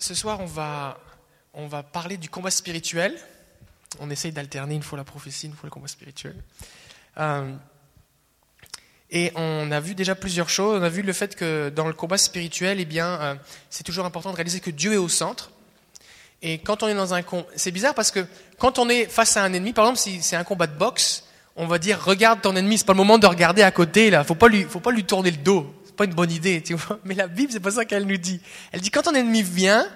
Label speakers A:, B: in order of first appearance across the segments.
A: ce soir, on va, on va parler du combat spirituel. On essaye d'alterner une fois la prophétie, une fois le combat spirituel. Euh, et on a vu déjà plusieurs choses. On a vu le fait que dans le combat spirituel, eh bien, euh, c'est toujours important de réaliser que Dieu est au centre. Et quand on est dans un combat, c'est bizarre parce que quand on est face à un ennemi, par exemple, si c'est un combat de boxe, on va dire regarde ton ennemi. C'est pas le moment de regarder à côté là. Faut pas lui, faut pas lui tourner le dos. Pas une bonne idée, tu vois. Mais la Bible, c'est pas ça qu'elle nous dit. Elle dit quand ton ennemi vient,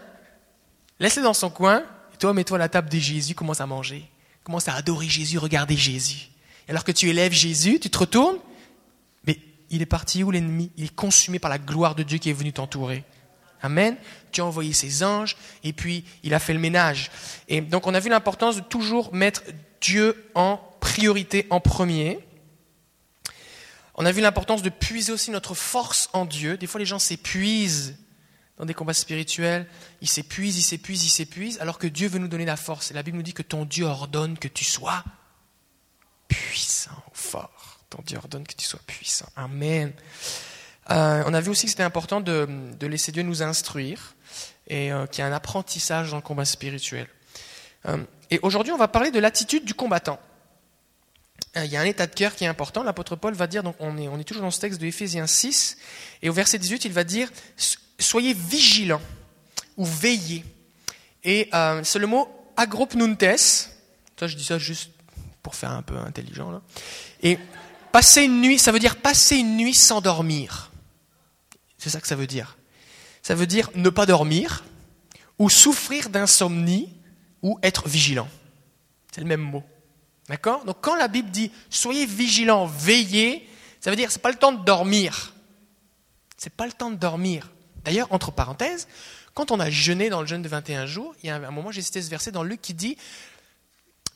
A: laisse-le dans son coin. Et toi, mets-toi à la table de Jésus, commence à manger, commence à adorer Jésus, regarder Jésus. Alors que tu élèves Jésus, tu te retournes, mais il est parti où l'ennemi? Il est consumé par la gloire de Dieu qui est venu t'entourer. Amen. Tu as envoyé ses anges et puis il a fait le ménage. Et donc on a vu l'importance de toujours mettre Dieu en priorité, en premier. On a vu l'importance de puiser aussi notre force en Dieu. Des fois les gens s'épuisent dans des combats spirituels, ils s'épuisent, ils s'épuisent, ils s'épuisent, alors que Dieu veut nous donner la force. Et la Bible nous dit que ton Dieu ordonne que tu sois puissant fort. Ton Dieu ordonne que tu sois puissant. Amen. Euh, on a vu aussi que c'était important de, laisser Dieu nous instruire et euh, qu'il y a un apprentissage dans le combat spirituel. Euh, et aujourd'hui, on va parler de l'attitude du combattant. Il y a un état de cœur qui est important. L'apôtre Paul va dire, donc on est, on est toujours dans ce texte de Éphésiens 6, et au verset 18, il va dire Soyez vigilants ou veillez. Et c'est le mot agropnuntes. Ça, je dis ça juste pour faire un peu intelligent. Là. Et passer une nuit, ça veut dire passer une nuit sans dormir. C'est ça que ça veut dire. Ça veut dire ne pas dormir, ou souffrir d'insomnie, ou être vigilant. C'est le même mot. D'accord? Donc quand la Bible dit soyez vigilants, veillez, ça veut dire c'est pas le temps de dormir. C'est pas le temps de dormir. D'ailleurs, entre parenthèses, quand on a jeûné dans le jeûne de 21 jours, il y a un moment, j'ai cité ce verset dans Luc qui dit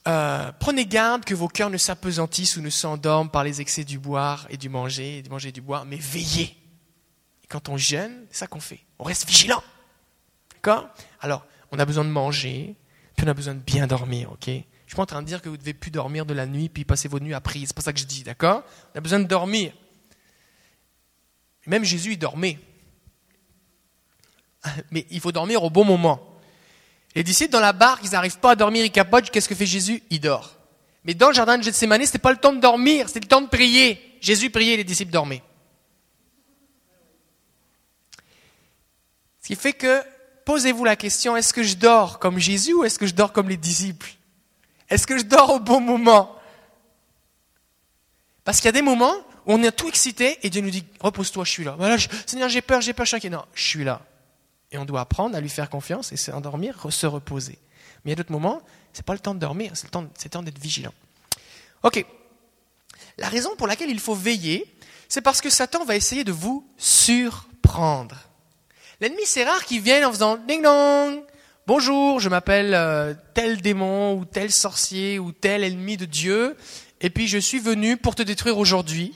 A: euh, Prenez garde que vos cœurs ne s'apesantissent ou ne s'endorment par les excès du boire et du manger, et du manger et du boire, mais veillez. Quand on jeûne, c'est ça qu'on fait. On reste vigilant. D'accord? Alors, on a besoin de manger, puis on a besoin de bien dormir, ok? Je suis pas en train de dire que vous devez plus dormir de la nuit puis passer vos nuits à prier. C'est pas ça que je dis, d'accord? On a besoin de dormir. Même Jésus, il dormait. Mais il faut dormir au bon moment. Les disciples dans la barque, ils n'arrivent pas à dormir, ils capotent. Qu'est-ce que fait Jésus? Il dort. Mais dans le jardin de Gethsemane, ce pas le temps de dormir, c'était le temps de prier. Jésus priait, les disciples dormaient. Ce qui fait que, posez-vous la question, est-ce que je dors comme Jésus ou est-ce que je dors comme les disciples? Est-ce que je dors au bon moment? Parce qu'il y a des moments où on est tout excité et Dieu nous dit, repose-toi, je suis là. Voilà, Seigneur, j'ai peur, j'ai peur, je suis. Non, je suis là. Et on doit apprendre à lui faire confiance et s'endormir, se reposer. Mais il y a d'autres moments, ce n'est pas le temps de dormir, c'est le temps, le temps d'être vigilant. Ok. La raison pour laquelle il faut veiller, c'est parce que Satan va essayer de vous surprendre. L'ennemi, c'est rare qu'il vienne en faisant ding dong. Bonjour, je m'appelle euh, tel démon ou tel sorcier ou tel ennemi de Dieu, et puis je suis venu pour te détruire aujourd'hui.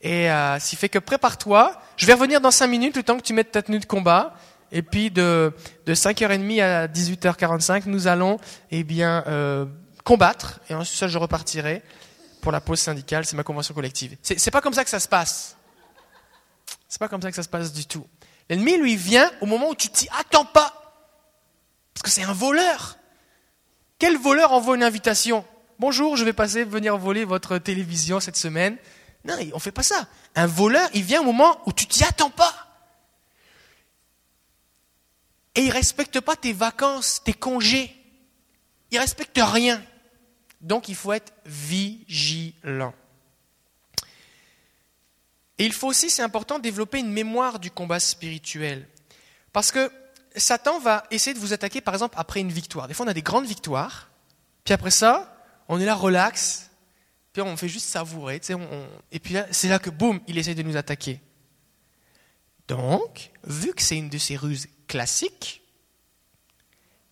A: Et euh, s'il fait que prépare-toi, je vais revenir dans 5 minutes, le temps que tu mettes ta tenue de combat. Et puis de, de 5h30 à 18h45, nous allons eh bien, euh, combattre. Et ensuite, je repartirai pour la pause syndicale. C'est ma convention collective. C'est pas comme ça que ça se passe. C'est pas comme ça que ça se passe du tout. L'ennemi, lui, vient au moment où tu t'y attends pas. Parce que c'est un voleur. Quel voleur envoie une invitation Bonjour, je vais passer venir voler votre télévision cette semaine. Non, on fait pas ça. Un voleur, il vient au moment où tu t'y attends pas. Et il respecte pas tes vacances, tes congés. Il respecte rien. Donc il faut être vigilant. Et il faut aussi, c'est important, développer une mémoire du combat spirituel. Parce que Satan va essayer de vous attaquer, par exemple, après une victoire. Des fois, on a des grandes victoires, puis après ça, on est là, relax, puis on fait juste savourer, et puis c'est là que, boum, il essaie de nous attaquer. Donc, vu que c'est une de ces ruses classiques,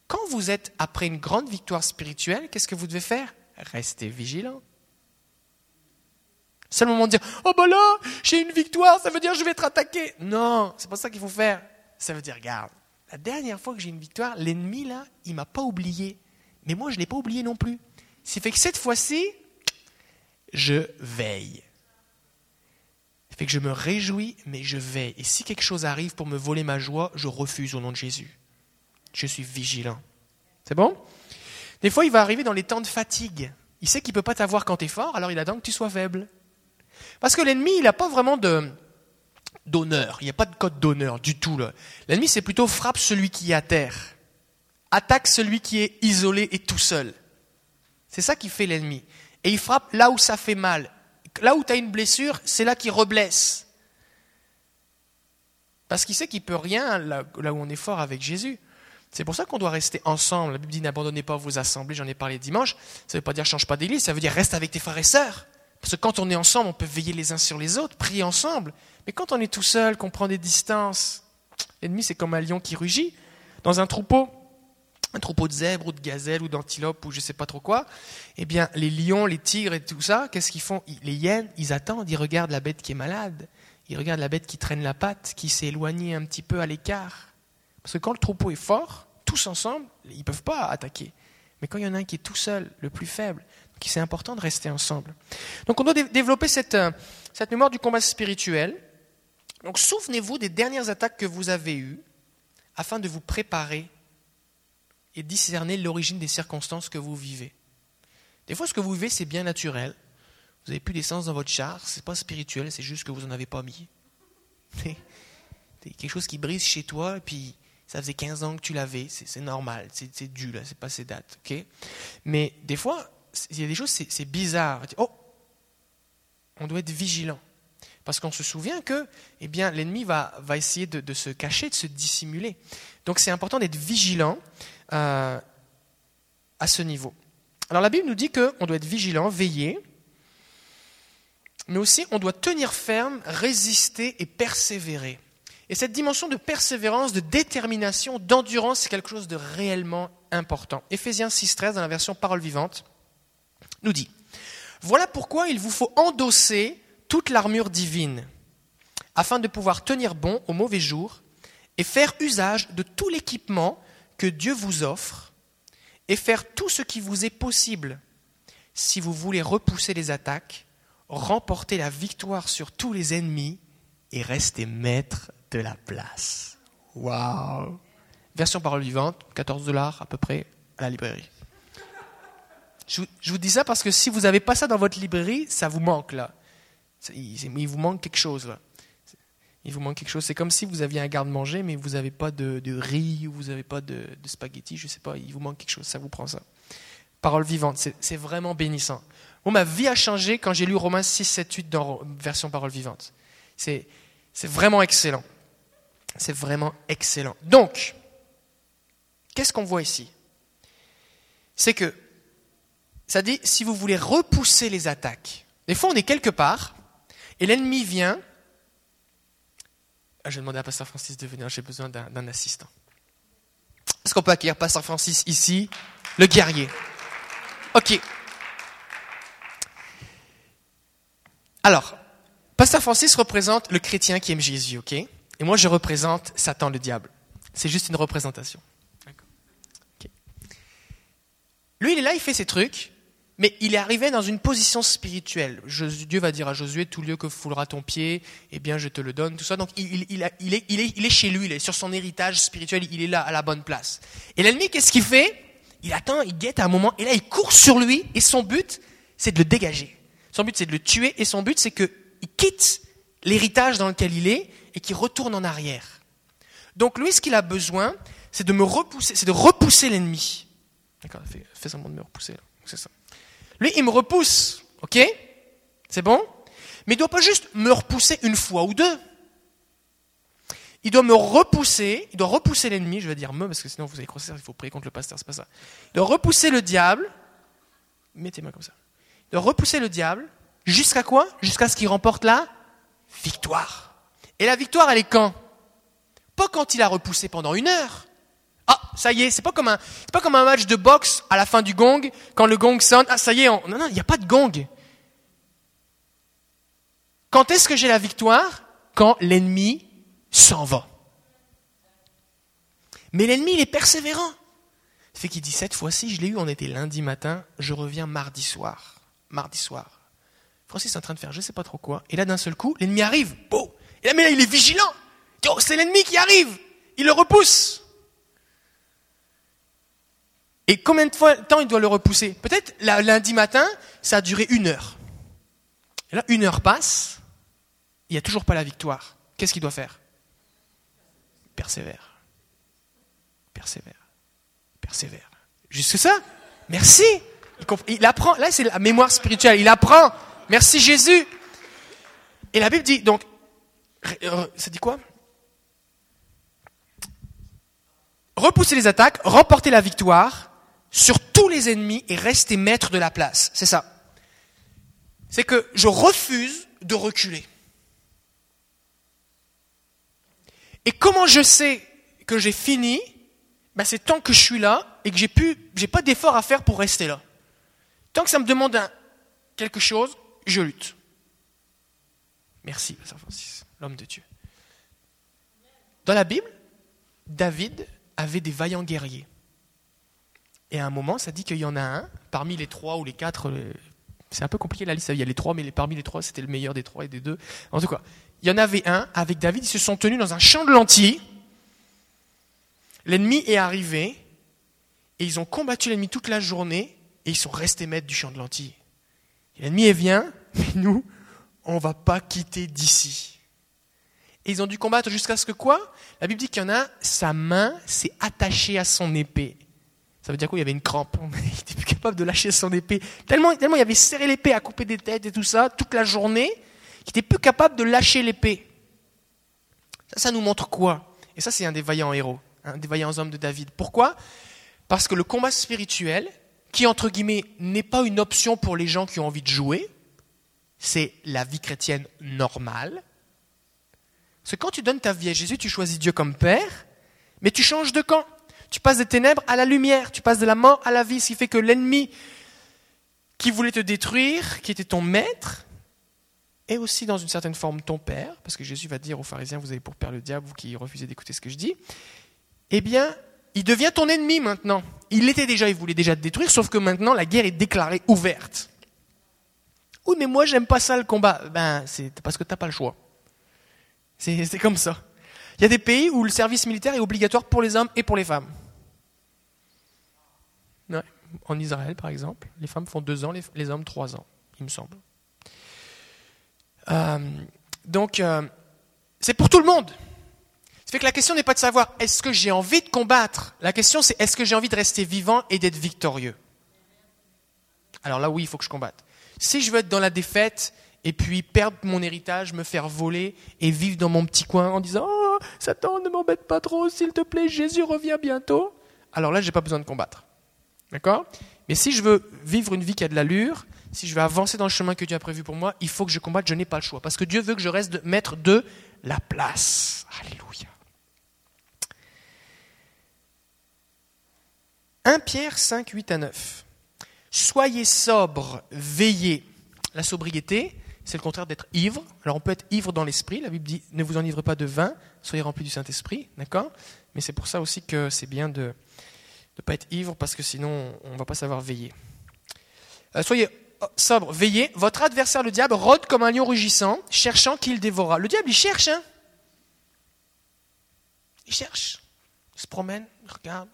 A: quand vous êtes après une grande victoire spirituelle, qu'est-ce que vous devez faire? Restez vigilant. C'est le moment de dire Oh ben là, j'ai une victoire, ça veut dire que je vais être attaqué. Non, c'est pas ça qu'il faut faire. Ça veut dire Regarde, la dernière fois que j'ai une victoire, l'ennemi là, il m'a pas oublié. Mais moi, je ne l'ai pas oublié non plus. Ce fait que cette fois-ci, je veille. Ça fait que je me réjouis, mais je veille. Et si quelque chose arrive pour me voler ma joie, je refuse au nom de Jésus. Je suis vigilant. C'est bon? Des fois, il va arriver dans les temps de fatigue. Il sait qu'il ne peut pas t'avoir quand tu es fort, alors il attend que tu sois faible. Parce que l'ennemi, il n'a pas vraiment de, d'honneur. Il n'y a pas de code d'honneur du tout. L'ennemi, c'est plutôt frappe celui qui est à terre. Attaque celui qui est isolé et tout seul. C'est ça qui fait l'ennemi. Et il frappe là où ça fait mal. Là où tu as une blessure, c'est là qu'il reblesse. Parce qu'il sait qu'il peut rien là, où on est fort avec Jésus. C'est pour ça qu'on doit rester ensemble. La Bible dit n'abandonnez pas vos assemblées, j'en ai parlé dimanche. Ça ne veut pas dire change pas d'église, ça veut dire reste avec tes frères et sœurs. Parce que quand on est ensemble, on peut veiller les uns sur les autres, prier ensemble. Mais quand on est tout seul, qu'on prend des distances, l'ennemi c'est comme un lion qui rugit dans un troupeau, un troupeau de zèbres ou de gazelles ou d'antilopes ou je ne sais pas trop quoi. Eh bien, les lions, les tigres et tout ça, qu'est-ce qu'ils font? Les hyènes, ils attendent, ils regardent la bête qui est malade, ils regardent la bête qui traîne la patte, qui s'est éloignée un petit peu à l'écart. Parce que quand le troupeau est fort, tous ensemble, ils ne peuvent pas attaquer. Mais quand il y en a un qui est tout seul, le plus faible, c'est important de rester ensemble. Donc on doit développer cette, euh, cette mémoire du combat spirituel. Donc souvenez-vous des dernières attaques que vous avez eues afin de vous préparer et discerner l'origine des circonstances que vous vivez. Des fois, ce que vous vivez, c'est bien naturel. Vous n'avez plus d'essence dans votre char, c'est pas spirituel, c'est juste que vous n'en avez pas mis. C'est quelque chose qui brise chez toi, et puis ça faisait 15 ans que tu l'avais, c'est normal, c'est dû, là, c'est pas ces dates. ok? Mais des fois, il y a des choses, c'est bizarre. Oh, on doit être vigilant. Parce qu'on se souvient que eh l'ennemi va, va essayer de, se cacher, de se dissimuler. Donc c'est important d'être vigilant euh, à ce niveau. Alors la Bible nous dit qu'on doit être vigilant, veiller, mais aussi on doit tenir ferme, résister et persévérer. Et cette dimension de persévérance, de détermination, d'endurance, c'est quelque chose de réellement important. Éphésiens 6.13 dans la version parole vivante nous dit, voilà pourquoi il vous faut endosser toute l'armure divine, afin de pouvoir tenir bon au mauvais jour et faire usage de tout l'équipement que Dieu vous offre et faire tout ce qui vous est possible si vous voulez repousser les attaques, remporter la victoire sur tous les ennemis et rester maître de la place. Waouh Version parole vivante, 14 dollars à peu près à la librairie. Je, vous dis ça parce que si vous n'avez pas ça dans votre librairie, ça vous manque là. Il, vous manque quelque chose là. Il vous manque quelque chose. C'est comme si vous aviez un garde-manger, mais vous n'avez pas de, riz ou vous n'avez pas de, de spaghettis, je ne sais pas. Il vous manque quelque chose. Ça vous prend ça. Parole vivante, c'est vraiment bénissant. ma vie a changé quand j'ai lu Romains 6, 7, 8 dans version parole vivante. C'est vraiment excellent. C'est vraiment excellent. Donc, qu'est-ce qu'on voit ici? C'est que ça dit, si vous voulez repousser les attaques, des fois on est quelque part, et l'ennemi vient. Ah, je vais demander à Pasteur Francis de venir, j'ai besoin d'un assistant. Est-ce qu'on peut accueillir Pasteur Francis ici, le guerrier Ok. Alors, Pasteur Francis représente le chrétien qui aime Jésus, ok? Et moi, je représente Satan, le diable. C'est juste une représentation. Lui, il est là, il fait ses trucs, mais il est arrivé dans une position spirituelle. Dieu va dire à Josué, tout lieu que foulera ton pied, eh bien je te le donne, tout ça. Donc il, est, chez lui, il est sur son héritage spirituel, il est là à la bonne place. Et l'ennemi, qu'est-ce qu'il fait? Il attend, il guette à un moment, et là il court sur lui, et son but, c'est de le dégager. Son but, c'est de le tuer, et son but, c'est qu'il quitte l'héritage dans lequel il est, et qu'il retourne en arrière. Donc lui, ce qu'il a besoin, c'est de me repousser, c'est de repousser l'ennemi. D'accord, fais, fais semblant de me repousser, c'est ça. Lui, il me repousse, ok? C'est bon? Mais il ne doit pas juste me repousser une fois ou deux. Il doit me repousser, il doit repousser l'ennemi, je vais dire me, parce que sinon vous allez croiser, il faut prier contre le pasteur, c'est pas ça. Il doit repousser le diable, mettez-moi comme ça. Il doit repousser le diable, jusqu'à quoi? Jusqu'à ce qu'il remporte la victoire. Et la victoire, elle est quand? Pas quand il a repoussé pendant une heure, ah, ça y est, c'est pas comme un, c'est pas comme un match de boxe à la fin du gong, quand le gong sonne, ah, ça y est, non, non, il n'y a pas de gong. Quand est-ce que j'ai la victoire? Quand l'ennemi s'en va. Mais l'ennemi, il est persévérant. Fait qu'il dit, cette fois-ci, je l'ai eu, on était lundi matin, je reviens mardi soir. Mardi soir. Francis est en train de faire je sais pas trop quoi. Et là, d'un seul coup, l'ennemi arrive. Oh! Et là, mais là, il est vigilant. Oh, c'est l'ennemi qui arrive. Il le repousse. Et combien de temps il doit le repousser Peut-être lundi matin, ça a duré une heure. Là, une heure passe, il n'y a toujours pas la victoire. Qu'est-ce qu'il doit faire Persévère. Persévère. Persévère. Juste ça Merci. Il, apprend. Là, c'est la mémoire spirituelle. Il apprend. Merci Jésus. Et la Bible dit, donc, ça dit quoi Repousser les attaques, remporter la victoire sur tous les ennemis et rester maître de la place. C'est ça. C'est que je refuse de reculer. Et comment je sais que j'ai fini? Ben C'est tant que je suis là et que j'ai pu, pas d'effort à faire pour rester là. Tant que ça me demande quelque chose, je lutte. Merci, Saint Francis, l'homme de Dieu. Dans la Bible, David avait des vaillants guerriers. Et à un moment, ça dit qu'il y en a un, parmi les trois ou les quatre, c'est un peu compliqué la liste, il y a les trois, mais parmi les trois, c'était le meilleur des trois et des deux. En tout cas, il y en avait un, avec David, ils se sont tenus dans un champ de lentilles. L'ennemi est arrivé, et ils ont combattu l'ennemi toute la journée, et ils sont restés maîtres du champ de lentilles. L'ennemi vient, mais nous, on va pas quitter d'ici. Et ils ont dû combattre jusqu'à ce que quoi? La Bible dit qu'il y en a, sa main s'est attachée à son épée. Ça veut dire quoi Il y avait une crampe? Il n'était plus capable de lâcher son épée. Tellement, tellement il avait serré l'épée à couper des têtes et tout ça, toute la journée, qui n'était plus capable de lâcher l'épée. Ça, ça nous montre quoi? Et ça, c'est un des vaillants héros, un des vaillants hommes de David. Pourquoi? Parce que le combat spirituel, qui, entre guillemets, n'est pas une option pour les gens qui ont envie de jouer, c'est la vie chrétienne normale. Parce que quand tu donnes ta vie à Jésus, tu choisis Dieu comme Père, mais tu changes de camp. Tu passes des ténèbres à la lumière, tu passes de la mort à la vie, ce qui fait que l'ennemi qui voulait te détruire, qui était ton maître, et aussi dans une certaine forme ton père, parce que Jésus va dire aux pharisiens, vous avez pour père le diable, vous qui refusez d'écouter ce que je dis, eh bien, il devient ton ennemi maintenant. Il l'était déjà, il voulait déjà te détruire, sauf que maintenant la guerre est déclarée ouverte. Oui, mais moi j'aime pas ça le combat. Ben, c'est parce que t'as pas le choix. C'est comme ça. Il y a des pays où le service militaire est obligatoire pour les hommes et pour les femmes. En Israël, par exemple, les femmes font deux ans, les hommes trois ans, il me semble. Euh, donc, euh, c'est pour tout le monde. Ça fait que la question n'est pas de savoir est-ce que j'ai envie de combattre? La question c'est est-ce que j'ai envie de rester vivant et d'être victorieux? Alors là, oui, il faut que je combatte. Si je veux être dans la défaite et puis perdre mon héritage, me faire voler et vivre dans mon petit coin en disant oh, Satan, ne m'embête pas trop, s'il te plaît, Jésus revient bientôt. Alors là, j'ai pas besoin de combattre. D'accord? Mais si je veux vivre une vie qui a de l'allure, si je veux avancer dans le chemin que Dieu a prévu pour moi, il faut que je combatte, je n'ai pas le choix. Parce que Dieu veut que je reste maître de la place. Alléluia. 1 Pierre 5, 8 à 9. Soyez sobre, veillez. La sobriété, c'est le contraire d'être ivre. Alors on peut être ivre dans l'esprit. La Bible dit ne vous enivrez pas de vin, soyez remplis du Saint-Esprit. D'accord? Mais c'est pour ça aussi que c'est bien de ne pas être ivre parce que sinon on ne va pas savoir veiller. Euh, soyez sobre, veillez, votre adversaire le diable rôde comme un lion rugissant, cherchant qu'il dévorera. Le diable, il cherche, hein? Il cherche. Il se promène, il regarde.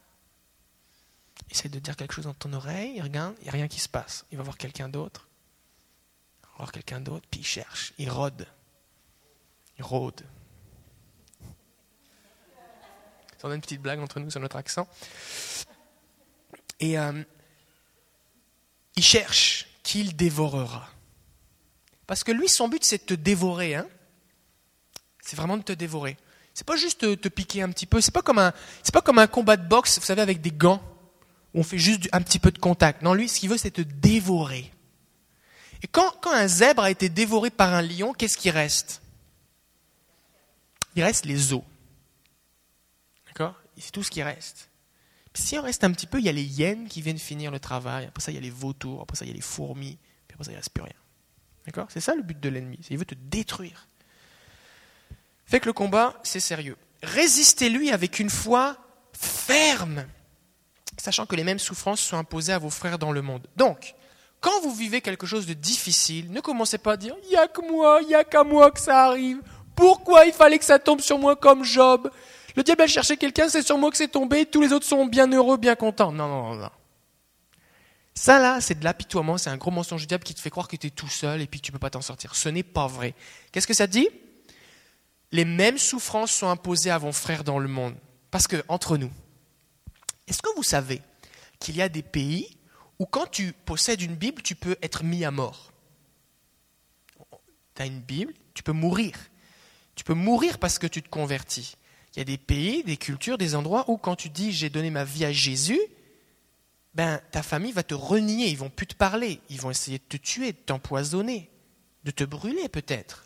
A: Il essaie de dire quelque chose dans ton oreille, il regarde, il n'y a rien qui se passe. Il va voir quelqu'un d'autre. Voir quelqu'un d'autre, puis il cherche, il rôde. Il rôde. On a une petite blague entre nous sur notre accent. Et euh, il cherche qu'il dévorera. Parce que lui, son but, c'est de te dévorer. Hein c'est vraiment de te dévorer. C'est pas juste te, te, piquer un petit peu. C'est pas comme un, c'est pas comme un combat de boxe, vous savez, avec des gants où on fait juste un petit peu de contact. Non, lui, ce qu'il veut, c'est te dévorer. Et quand, un zèbre a été dévoré par un lion, qu'est-ce qui reste? Il reste les os. D'accord? C'est tout ce qui reste. Si on reste un petit peu, il y a les hyènes qui viennent finir le travail, après ça il y a les vautours, après ça il y a les fourmis, puis après ça il ne reste plus rien. D'accord? C'est ça le but de l'ennemi, il veut te détruire. Fait que le combat, c'est sérieux. Résistez-lui avec une foi ferme, sachant que les mêmes souffrances sont imposées à vos frères dans le monde. Donc, quand vous vivez quelque chose de difficile, ne commencez pas à dire il n'y a que moi, il n'y a qu'à moi que ça arrive. Pourquoi il fallait que ça tombe sur moi comme Job le diable a cherché quelqu'un, c'est sur moi que c'est tombé, tous les autres sont bien heureux, bien contents. Non, non, non. Ça là, c'est de l'apitoiement, c'est un gros mensonge du diable qui te fait croire que tu es tout seul et puis tu ne peux pas t'en sortir. Ce n'est pas vrai. Qu'est-ce que ça dit? Les mêmes souffrances sont imposées à vos frères dans le monde. Parce que, entre nous, est-ce que vous savez qu'il y a des pays où quand tu possèdes une Bible, tu peux être mis à mort Tu as une Bible, tu peux mourir. Tu peux mourir parce que tu te convertis. Il y a des pays, des cultures, des endroits où quand tu dis j'ai donné ma vie à Jésus, ben ta famille va te renier, ils vont plus te parler, ils vont essayer de te tuer, de t'empoisonner, de te brûler peut-être.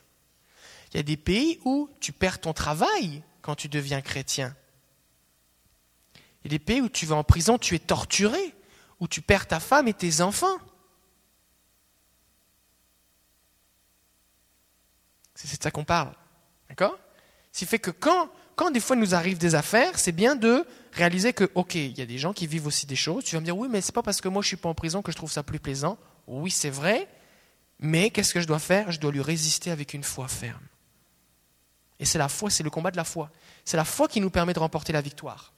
A: Il y a des pays où tu perds ton travail quand tu deviens chrétien. Il y a des pays où tu vas en prison, tu es torturé, où tu perds ta femme et tes enfants. C'est de ça qu'on parle. D'accord? Ce fait que quand, quand des fois il nous arrive des affaires, c'est bien de réaliser que, ok, il y a des gens qui vivent aussi des choses. Tu vas me dire, oui, mais c'est pas parce que moi je suis pas en prison que je trouve ça plus plaisant. Oui, c'est vrai. Mais qu'est-ce que je dois faire? Je dois lui résister avec une foi ferme. Et c'est la foi, c'est le combat de la foi. C'est la foi qui nous permet de remporter la victoire.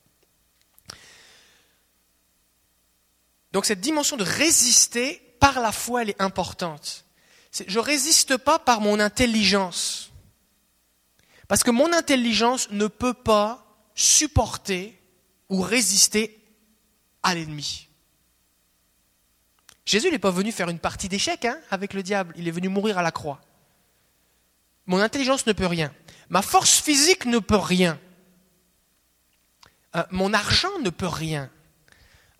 A: Donc cette dimension de résister par la foi, elle est importante. Je ne résiste pas par mon intelligence. Parce que mon intelligence ne peut pas supporter ou résister à l'ennemi. Jésus n'est pas venu faire une partie d'échecs hein, avec le diable, il est venu mourir à la croix. Mon intelligence ne peut rien. Ma force physique ne peut rien. Euh, mon argent ne peut rien.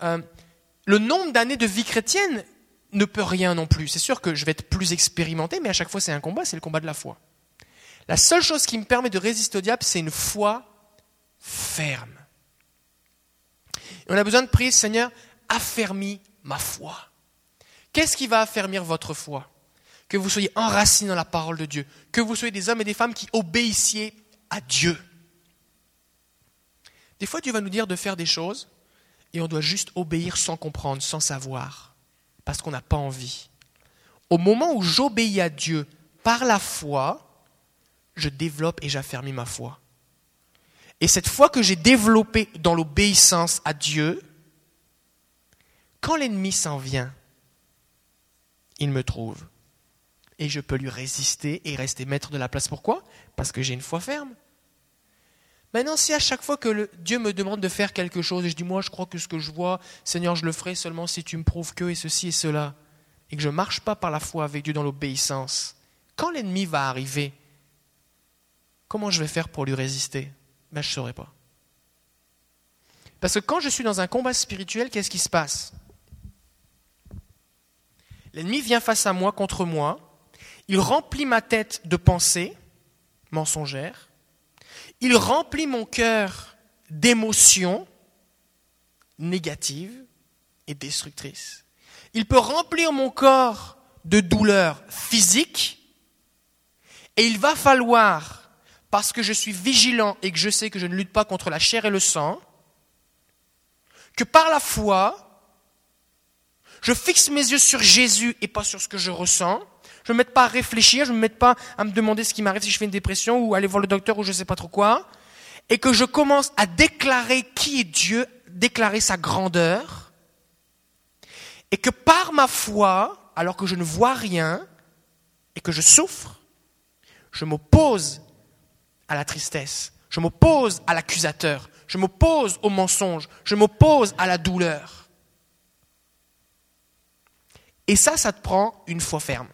A: Euh, le nombre d'années de vie chrétienne ne peut rien non plus. C'est sûr que je vais être plus expérimenté, mais à chaque fois c'est un combat, c'est le combat de la foi. La seule chose qui me permet de résister au diable, c'est une foi ferme. On a besoin de prier, Seigneur, affermis ma foi. Qu'est-ce qui va affermir votre foi? Que vous soyez enracinés dans la parole de Dieu, que vous soyez des hommes et des femmes qui obéissiez à Dieu. Des fois, Dieu va nous dire de faire des choses et on doit juste obéir sans comprendre, sans savoir, parce qu'on n'a pas envie. Au moment où j'obéis à Dieu par la foi, je développe et j'affermis ma foi. Et cette foi que j'ai développée dans l'obéissance à Dieu, quand l'ennemi s'en vient, il me trouve. Et je peux lui résister et rester maître de la place. Pourquoi? Parce que j'ai une foi ferme. Maintenant, si à chaque fois que Dieu me demande de faire quelque chose, et je dis, moi, je crois que ce que je vois, Seigneur, je le ferai seulement si tu me prouves que et ceci et cela, et que je ne marche pas par la foi avec Dieu dans l'obéissance, quand l'ennemi va arriver, comment je vais faire pour lui résister? Ben, Je ne saurais pas. Parce que quand je suis dans un combat spirituel, qu'est-ce qui se passe? L'ennemi vient face à moi, contre moi, il remplit ma tête de pensées mensongères, il remplit mon cœur d'émotions négatives et destructrices. Il peut remplir mon corps de douleurs physiques et il va falloir, parce que je suis vigilant et que je sais que je ne lutte pas contre la chair et le sang, que par la foi, je fixe mes yeux sur Jésus et pas sur ce que je ressens, je ne me mette pas à réfléchir, je ne me mette pas à me demander ce qui m'arrive si je fais une dépression ou aller voir le docteur ou je ne sais pas trop quoi. Et que je commence à déclarer qui est Dieu, déclarer sa grandeur. Et que par ma foi, alors que je ne vois rien et que je souffre, je m'oppose à la tristesse, je m'oppose à l'accusateur, je m'oppose au mensonge, je m'oppose à la douleur. Et ça, ça te prend une foi ferme.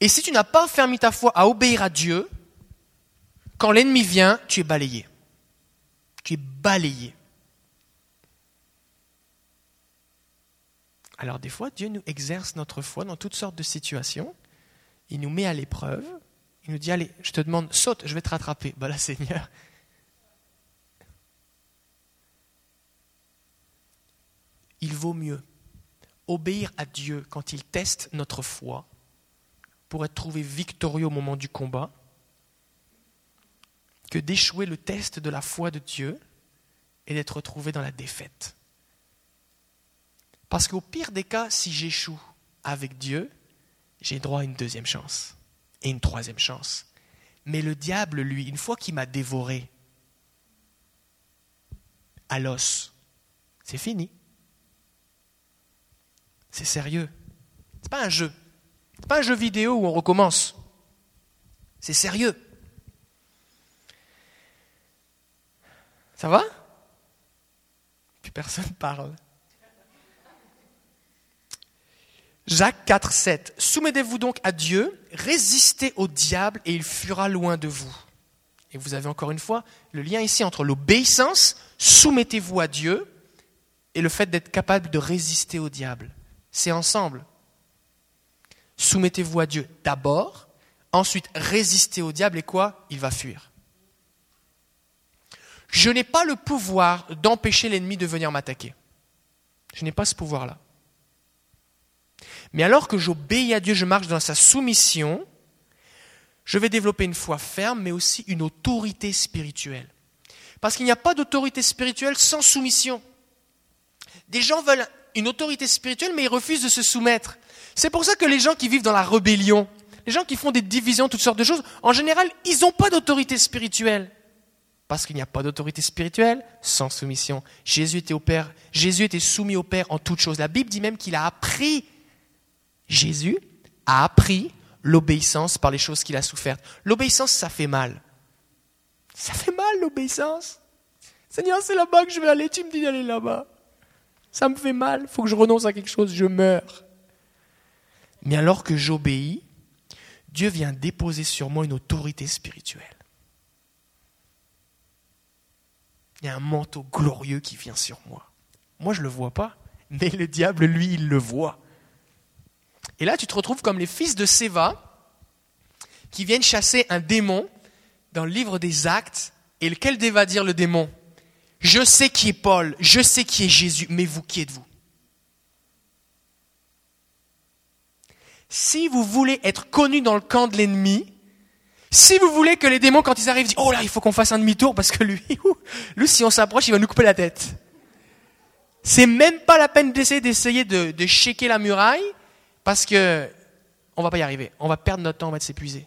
A: Et si tu n'as pas fermé ta foi à obéir à Dieu, quand l'ennemi vient, tu es balayé. Tu es balayé. Alors des fois, Dieu nous exerce notre foi dans toutes sortes de situations. Il nous met à l'épreuve. Il nous dit, allez, je te demande, saute, je vais te rattraper. Ben là, Seigneur. Il vaut mieux obéir à Dieu quand il teste notre foi pour être trouvé victorieux au moment du combat que d'échouer le test de la foi de Dieu et d'être retrouvé dans la défaite. Parce qu'au pire des cas, si j'échoue avec Dieu, j'ai droit à une deuxième chance et une troisième chance. Mais le diable, lui, une fois qu'il m'a dévoré à l'os, c'est fini. C'est sérieux. C'est pas un jeu. Pas un jeu vidéo où on recommence. C'est sérieux. Ça va? Plus personne parle. Jacques 4, 7. Soumettez-vous donc à Dieu, résistez au diable et il fuira loin de vous. Et vous avez encore une fois le lien ici entre l'obéissance, soumettez-vous à Dieu, et le fait d'être capable de résister au diable. C'est ensemble. Soumettez-vous à Dieu d'abord, ensuite résistez au diable et quoi? Il va fuir. Je n'ai pas le pouvoir d'empêcher l'ennemi de venir m'attaquer. Je n'ai pas ce pouvoir-là. Mais alors que j'obéis à Dieu, je marche dans sa soumission, je vais développer une foi ferme, mais aussi une autorité spirituelle. Parce qu'il n'y a pas d'autorité spirituelle sans soumission. Des gens veulent une autorité spirituelle, mais ils refusent de se soumettre. C'est pour ça que les gens qui vivent dans la rébellion, les gens qui font des divisions, toutes sortes de choses, en général, ils n'ont pas d'autorité spirituelle. Parce qu'il n'y a pas d'autorité spirituelle sans soumission. Jésus était au Père, Jésus était soumis au Père en toutes choses. La Bible dit même qu'il a appris Jésus a appris l'obéissance par les choses qu'il a souffertes. L'obéissance, ça fait mal. Ça fait mal, l'obéissance. Seigneur, c'est là-bas que je vais aller, tu me dis d'aller là-bas. Ça me fait mal, faut que je renonce à quelque chose, je meurs. Mais alors que j'obéis, Dieu vient déposer sur moi une autorité spirituelle. Il y a un manteau glorieux qui vient sur moi. Moi, je ne le vois pas, mais le diable, lui, il le voit. Et là, tu te retrouves comme les fils de Séva qui viennent chasser un démon dans le livre des Actes. Et lequel va dire le démon? Je sais qui est Paul, je sais qui est Jésus, mais vous, qui êtes-vous? Si vous voulez être connu dans le camp de l'ennemi, si vous voulez que les démons, quand ils arrivent, disent Oh là, il faut qu'on fasse un demi-tour parce que lui, lui, si on s'approche, il va nous couper la tête. C'est même pas la peine d'essayer d'essayer de, de shaker la muraille parce que on va pas y arriver. On va perdre notre temps, on va s'épuiser.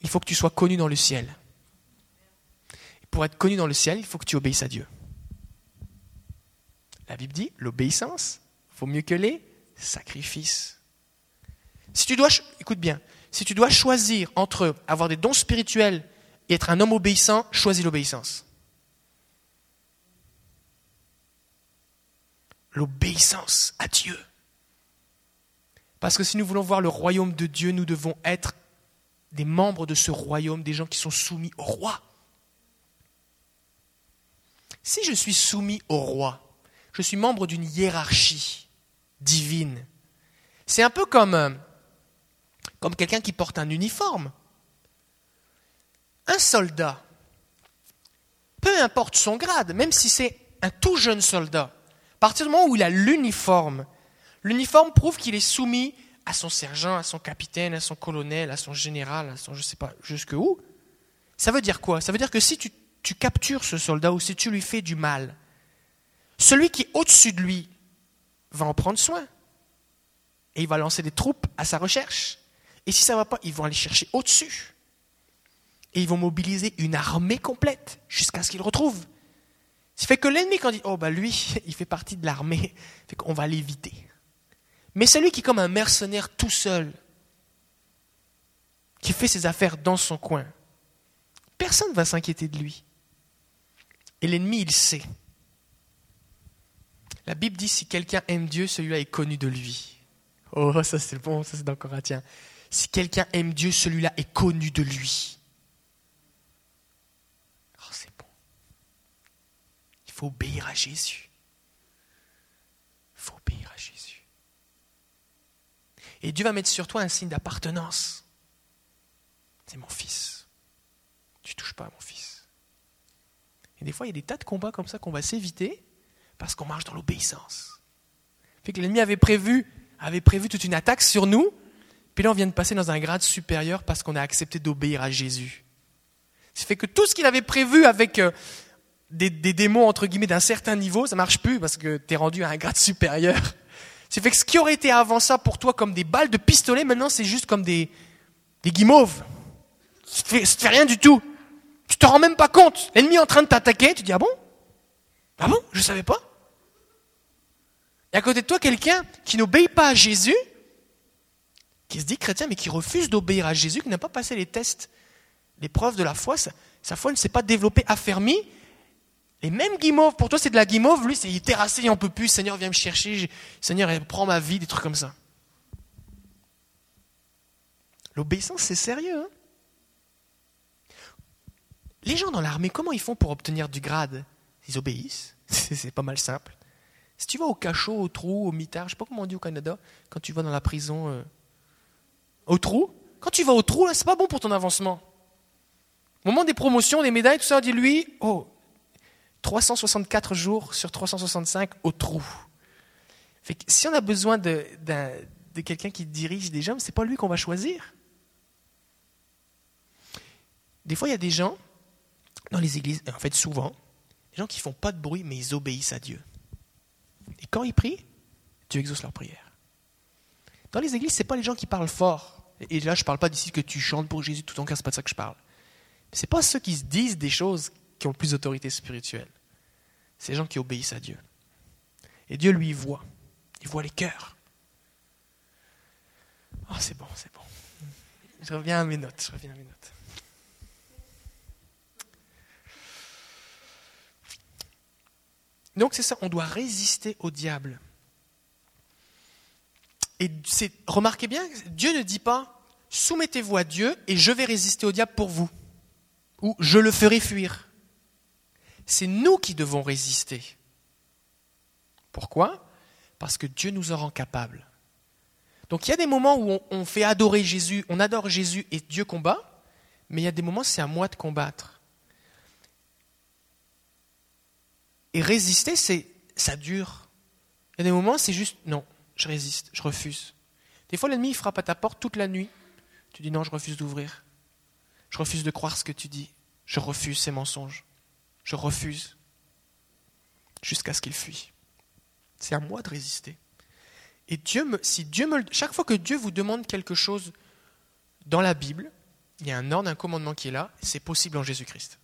A: Il faut que tu sois connu dans le ciel. Pour être connu dans le ciel, il faut que tu obéisses à Dieu. La Bible dit, l'obéissance vaut mieux que les sacrifices. Si tu dois, écoute bien, si tu dois choisir entre avoir des dons spirituels et être un homme obéissant, choisis l'obéissance. L'obéissance à Dieu. Parce que si nous voulons voir le royaume de Dieu, nous devons être des membres de ce royaume, des gens qui sont soumis au roi. Si je suis soumis au roi, je suis membre d'une hiérarchie divine. C'est un peu comme, euh, comme quelqu'un qui porte un uniforme. Un soldat, peu importe son grade, même si c'est un tout jeune soldat, à partir du moment où il a l'uniforme, L'uniforme prouve qu'il est soumis à son sergent, à son capitaine, à son colonel, à son général, à son je ne sais pas jusque où. Ça veut dire quoi? Ça veut dire que si tu, tu captures ce soldat ou si tu lui fais du mal, celui qui est au-dessus de lui va en prendre soin. Et il va lancer des troupes à sa recherche. Et si ça ne va pas, ils vont aller chercher au-dessus. Et ils vont mobiliser une armée complète jusqu'à ce qu'il retrouve. Ce qui fait que l'ennemi, quand il dit, oh bah lui, il fait partie de l'armée, fait qu'on va l'éviter. Mais celui qui est comme un mercenaire tout seul, qui fait ses affaires dans son coin, personne ne va s'inquiéter de lui. Et l'ennemi, il sait. La Bible dit si quelqu'un aime Dieu, celui-là est connu de lui. Oh, ça c'est bon, ça c'est dans Corinthiens. Si quelqu'un aime Dieu, celui-là est connu de lui. Oh, c'est bon. Il faut obéir à Jésus. Il faut obéir à Jésus. Et Dieu va mettre sur toi un signe d'appartenance. C'est mon fils. Tu touches pas à mon fils. Et des fois, il y a des tas de combats comme ça qu'on va s'éviter parce qu'on marche dans l'obéissance. Fait que l'ennemi avait prévu, avait prévu toute une attaque sur nous, puis là on vient de passer dans un grade supérieur parce qu'on a accepté d'obéir à Jésus. Ça fait que tout ce qu'il avait prévu avec euh, des, des démons entre guillemets d'un certain niveau, ça marche plus parce que tu es rendu à un grade supérieur. C'est fait que ce qui aurait été avant ça pour toi comme des balles de pistolet, maintenant c'est juste comme des, des guimauves. Ça te, fait, te fait rien du tout. Tu te rends même pas compte. L'ennemi est en train de t'attaquer, tu dis ah bon? Ah bon? Je savais pas. Et à côté de toi, quelqu'un qui n'obéit pas à Jésus, qui se dit chrétien, mais qui refuse d'obéir à Jésus, qui n'a pas passé les tests, les preuves de la foi, sa, foi ne s'est pas développée, affermie. Et même guimauve, pour toi c'est de la guimauve, lui c'est terrassé, il n'en peut plus, Seigneur viens me chercher, Seigneur prends ma vie, des trucs comme ça. L'obéissance c'est sérieux. Hein? Les gens dans l'armée, comment ils font pour obtenir du grade? Ils obéissent, c'est pas mal simple. Si tu vas au cachot, au trou, au mitard, je sais pas comment on dit au Canada, quand tu vas dans la prison, euh, au trou, quand tu vas au trou, là, c'est pas bon pour ton avancement. Au moment des promotions, des médailles, tout ça, on dit lui, oh, 364 jours sur 365 au trou. Si on a besoin de, de quelqu'un qui dirige des gens, c'est pas lui qu'on va choisir. Des fois, il y a des gens dans les églises, en fait souvent, des gens qui font pas de bruit, mais ils obéissent à Dieu. Et quand ils prient, Dieu exauce leur prière. Dans les églises, ce n'est pas les gens qui parlent fort. Et là, je ne parle pas d'ici que tu chantes pour Jésus tout ton cœur, ce pas de ça que je parle. Ce n'est pas ceux qui se disent des choses qui ont le plus d'autorité spirituelle. C'est les gens qui obéissent à Dieu. Et Dieu, lui, voit. Il voit les cœurs. Oh, c'est bon, c'est bon. Je reviens à mes notes, je reviens à mes notes. Donc c'est ça, on doit résister au diable. Et remarquez bien, Dieu ne dit pas soumettez-vous à Dieu et je vais résister au diable pour vous, ou je le ferai fuir. C'est nous qui devons résister. Pourquoi? Parce que Dieu nous en rend capables. Donc il y a des moments où on, on fait adorer Jésus, on adore Jésus et Dieu combat, mais il y a des moments où c'est à moi de combattre. Et résister, c'est ça dure. Il y a des moments, c'est juste non, je résiste, je refuse. Des fois, l'ennemi frappe à ta porte toute la nuit. Tu dis non, je refuse d'ouvrir. Je refuse de croire ce que tu dis. Je refuse ces mensonges. Je refuse. Jusqu'à ce qu'il fuit. C'est à moi de résister. Et Dieu me, si Dieu me, chaque fois que Dieu vous demande quelque chose dans la Bible, il y a un ordre, un commandement qui est là. C'est possible en Jésus-Christ.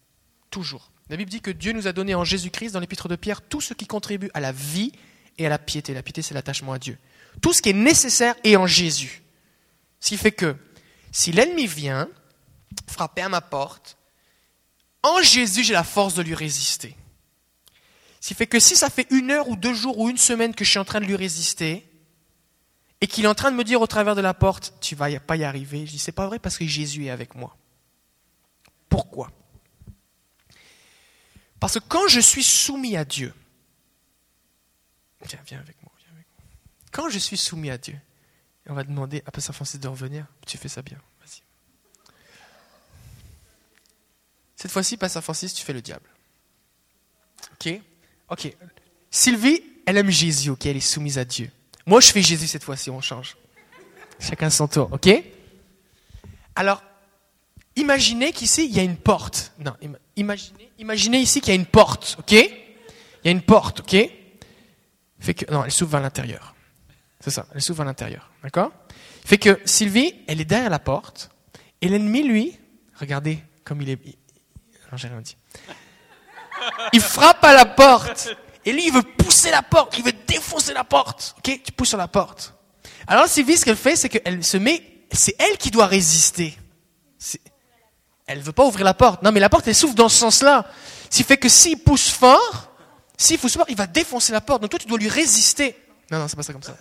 A: Toujours. La Bible dit que Dieu nous a donné en Jésus-Christ, dans l'épître de Pierre, tout ce qui contribue à la vie et à la piété. La piété, c'est l'attachement à Dieu. Tout ce qui est nécessaire est en Jésus. Ce qui fait que si l'ennemi vient frapper à ma porte, en Jésus, j'ai la force de lui résister. Ce qui fait que si ça fait une heure ou deux jours ou une semaine que je suis en train de lui résister, et qu'il est en train de me dire au travers de la porte, tu vas pas y arriver, je dis, c'est pas vrai parce que Jésus est avec moi. Pourquoi? Parce que quand je suis soumis à Dieu, viens, viens avec moi, viens avec moi. Quand je suis soumis à Dieu, on va demander à Pasteur Francis de revenir, tu fais ça bien, vas-y. Cette fois-ci, Pasteur Francis, tu fais le diable. Ok? Ok. Sylvie, elle aime Jésus, ok? Elle est soumise à Dieu. Moi, je fais Jésus cette fois-ci, on change. Chacun son tour, ok? Alors, imaginez qu'ici, il y a une porte. Non, imaginez, imaginez ici qu'il y a une porte, ok? Il y a une porte, ok? Fait que, non, elle s'ouvre à l'intérieur. C'est ça, elle s'ouvre à l'intérieur, d'accord? Fait que Sylvie, elle est derrière la porte, et l'ennemi, lui, regardez comme il est... Non, j'ai rien dit. Il frappe à la porte, et lui, il veut pousser la porte, il veut défoncer la porte, ok? Tu pousses sur la porte. Alors Sylvie, ce qu'elle fait, c'est qu'elle se met... C'est elle qui doit résister. Elle ne veut pas ouvrir la porte. Non, mais la porte, elle s'ouvre dans ce sens-là. Ce qui fait que s'il pousse fort, s'il pousse fort, il va défoncer la porte. Donc toi, tu dois lui résister. Non, non, c'est pas ça comme ça.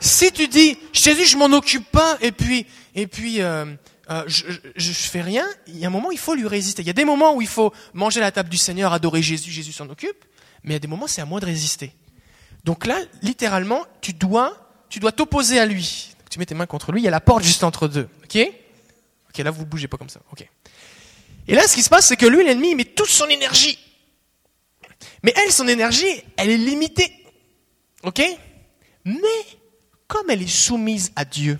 A: Si tu dis, Jésus, je m'en occupe pas, et puis, et puis, euh, euh, je, je, fais rien, il y a un moment, il faut lui résister. Il y a des moments où il faut manger à la table du Seigneur, adorer Jésus, Jésus s'en occupe, mais il y a des moments, c'est à moi de résister. Donc là, littéralement, tu dois, tu dois t'opposer à lui tu mets tes mains contre lui, il y a la porte juste entre deux. Ok? Ok, là, vous ne bougez pas comme ça. Ok. Et là, ce qui se passe, c'est que lui, l'ennemi, il met toute son énergie. Mais elle, son énergie, elle est limitée. Ok? Mais, comme elle est soumise à Dieu,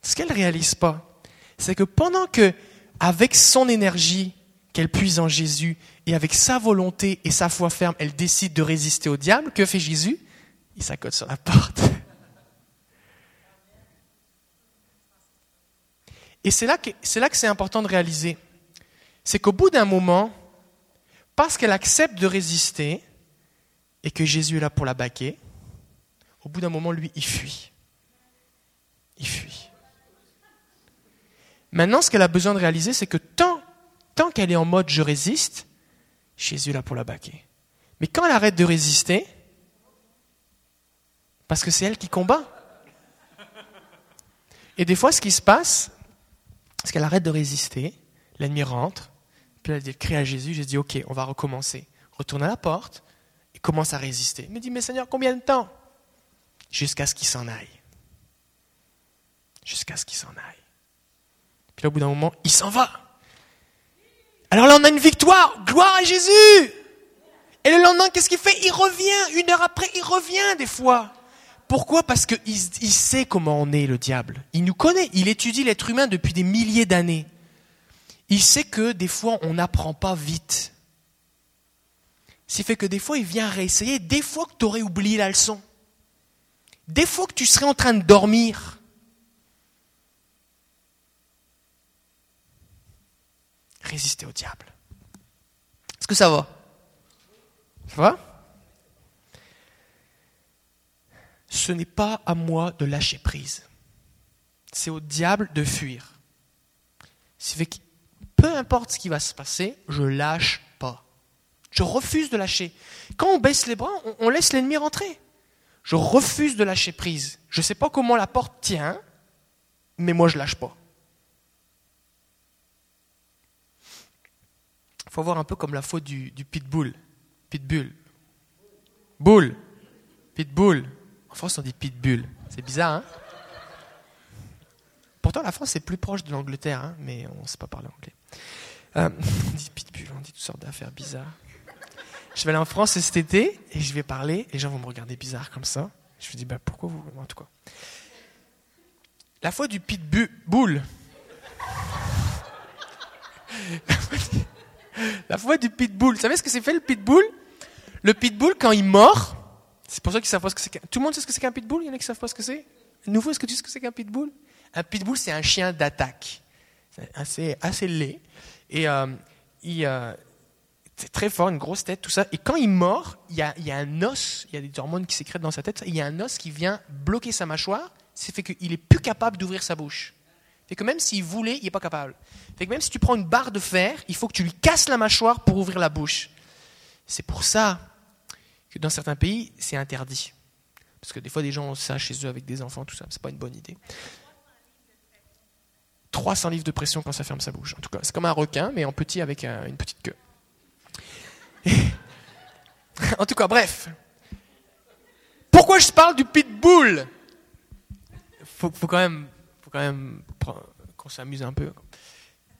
A: ce qu'elle ne réalise pas, c'est que pendant que, avec son énergie qu'elle puise en Jésus, et avec sa volonté et sa foi ferme, elle décide de résister au diable, que fait Jésus? Il s'accote sur la porte. Et c'est là que c'est important de réaliser. C'est qu'au bout d'un moment, parce qu'elle accepte de résister et que Jésus est là pour la baquer, au bout d'un moment, lui, il fuit. Il fuit. Maintenant, ce qu'elle a besoin de réaliser, c'est que tant, tant qu'elle est en mode je résiste, Jésus est là pour la baquer. Mais quand elle arrête de résister, parce que c'est elle qui combat. Et des fois, ce qui se passe, c'est qu'elle arrête de résister, l'ennemi rentre, puis elle crie à Jésus, Jésus dit, ok, on va recommencer. Retourne à la porte et commence à résister. Il me dit, mais Seigneur, combien de temps? Jusqu'à ce qu'il s'en aille. Jusqu'à ce qu'il s'en aille. Puis là, au bout d'un moment, il s'en va. Alors là, on a une victoire. Gloire à Jésus. Et le lendemain, qu'est-ce qu'il fait? Il revient. Une heure après, il revient des fois. Pourquoi Parce qu'il il sait comment on est, le diable. Il nous connaît. Il étudie l'être humain depuis des milliers d'années. Il sait que des fois, on n'apprend pas vite. Ce fait que des fois, il vient réessayer. Des fois que tu aurais oublié la leçon. Des fois que tu serais en train de dormir. résister au diable. Est-ce que ça va? Ça va? Ce n'est pas à moi de lâcher prise. C'est au diable de fuir. Que peu importe ce qui va se passer, je lâche pas. Je refuse de lâcher. Quand on baisse les bras, on, laisse l'ennemi rentrer. Je refuse de lâcher prise. Je ne sais pas comment la porte tient, mais moi je lâche pas. faut voir un peu comme la faute du, pitbull. Pitbull. Bull. Pitbull. France, on dit pitbull. C'est bizarre, hein Pourtant, la France est plus proche de l'Angleterre, hein, mais on ne sait pas parler anglais. Euh, on dit pitbull, on dit toutes sortes d'affaires bizarres. Je vais aller en France cet été et je vais parler. Les gens vont me regarder bizarre comme ça. Je me dis, bah, pourquoi vous. En tout cas. La foi du pitbull. La foi du pitbull. Vous savez ce que c'est fait le pitbull? Le pitbull, quand il mord, c'est pour ça qu'ils savent pas ce que c'est. Tout le monde sait ce que c'est qu'un pitbull? Il y en a qui savent pas ce que c'est Nouveau, est-ce que tu sais ce que c'est qu'un pitbull? Un pitbull, c'est un chien d'attaque. C'est assez, assez laid. Et euh, il, euh, c'est très fort, une grosse tête, tout ça. Et quand il mord, il y a, il y a un os, il y a des hormones qui sécrètent dans sa tête, il y a un os qui vient bloquer sa mâchoire, c'est fait qu'il est plus capable d'ouvrir sa bouche. Fait que même s'il voulait, il n'est pas capable. Fait que même si tu prends une barre de fer, il faut que tu lui casses la mâchoire pour ouvrir la bouche. C'est pour ça dans certains pays, c'est interdit. Parce que des fois, des gens ont ça chez eux avec des enfants, tout ça. C'est pas une bonne idée. 300 livres de pression quand ça ferme sa bouche. En tout cas, c'est comme un requin, mais en petit avec une petite queue. en tout cas, bref. Pourquoi je parle du pitbull? Faut, faut quand même quand même qu'on s'amuse un peu.